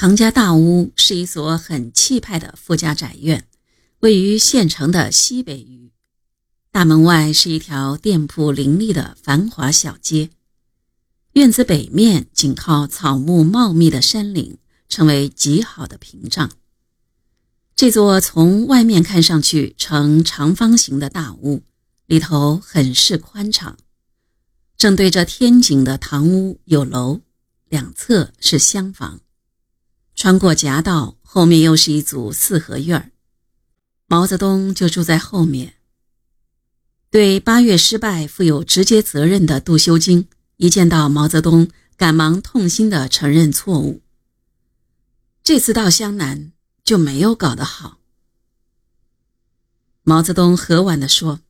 唐家大屋是一所很气派的富家宅院，位于县城的西北隅。大门外是一条店铺林立的繁华小街，院子北面紧靠草木茂密的山岭，成为极好的屏障。这座从外面看上去呈长方形的大屋，里头很是宽敞。正对着天井的堂屋有楼，两侧是厢房。穿过夹道，后面又是一组四合院儿。毛泽东就住在后面。对八月失败负有直接责任的杜修经，一见到毛泽东，赶忙痛心地承认错误。这次到湘南就没有搞得好。毛泽东和婉地说：“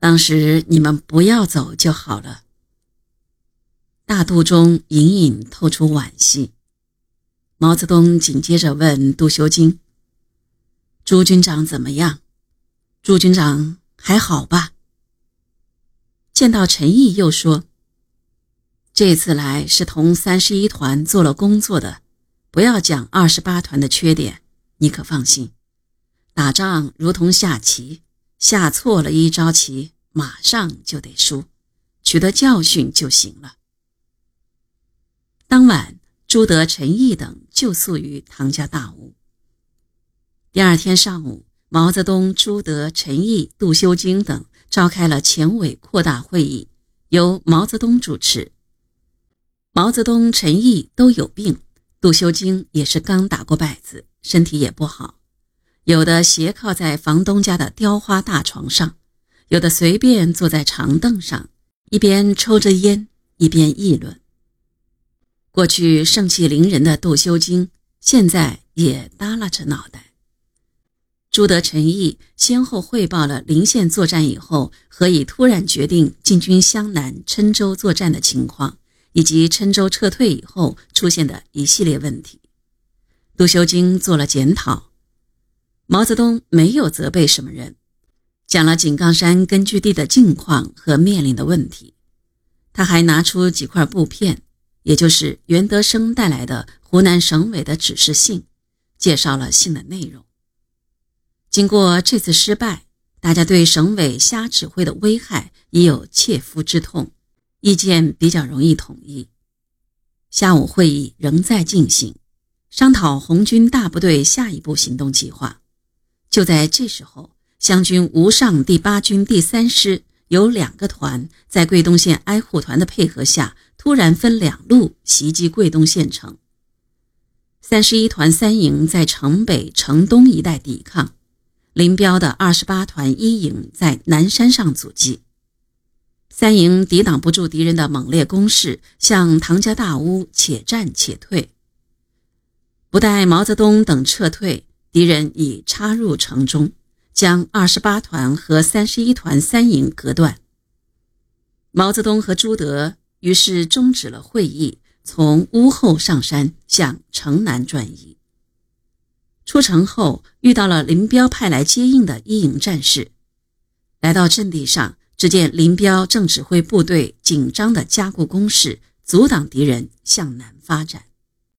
当时你们不要走就好了。”大肚中隐隐透出惋惜。毛泽东紧接着问杜修经：“朱军长怎么样？朱军长还好吧？”见到陈毅，又说：“这次来是同三十一团做了工作的，不要讲二十八团的缺点，你可放心。打仗如同下棋，下错了一招棋，马上就得输，取得教训就行了。”当晚。朱德、陈毅等就宿于唐家大屋。第二天上午，毛泽东、朱德、陈毅、杜修经等召开了前委扩大会议，由毛泽东主持。毛泽东、陈毅都有病，杜修经也是刚打过摆子，身体也不好，有的斜靠在房东家的雕花大床上，有的随便坐在长凳上，一边抽着烟，一边议论。过去盛气凌人的杜修经，现在也耷拉着脑袋。朱德、陈毅先后汇报了临县作战以后何以突然决定进军湘南、郴州作战的情况，以及郴州撤退以后出现的一系列问题。杜修经做了检讨，毛泽东没有责备什么人，讲了井冈山根据地的境况和面临的问题。他还拿出几块布片。也就是袁德生带来的湖南省委的指示信，介绍了信的内容。经过这次失败，大家对省委瞎指挥的危害已有切肤之痛，意见比较容易统一。下午会议仍在进行，商讨红军大部队下一步行动计划。就在这时候，湘军吴上第八军第三师有两个团在桂东县挨护团的配合下。突然分两路袭击桂东县城。三十一团三营在城北、城东一带抵抗，林彪的二十八团一营在南山上阻击。三营抵挡不住敌人的猛烈攻势，向唐家大屋且战且退。不待毛泽东等撤退，敌人已插入城中，将二十八团和三十一团三营隔断。毛泽东和朱德。于是终止了会议，从屋后上山向城南转移。出城后遇到了林彪派来接应的一营战士，来到阵地上，只见林彪正指挥部队紧张地加固工事，阻挡敌人向南发展。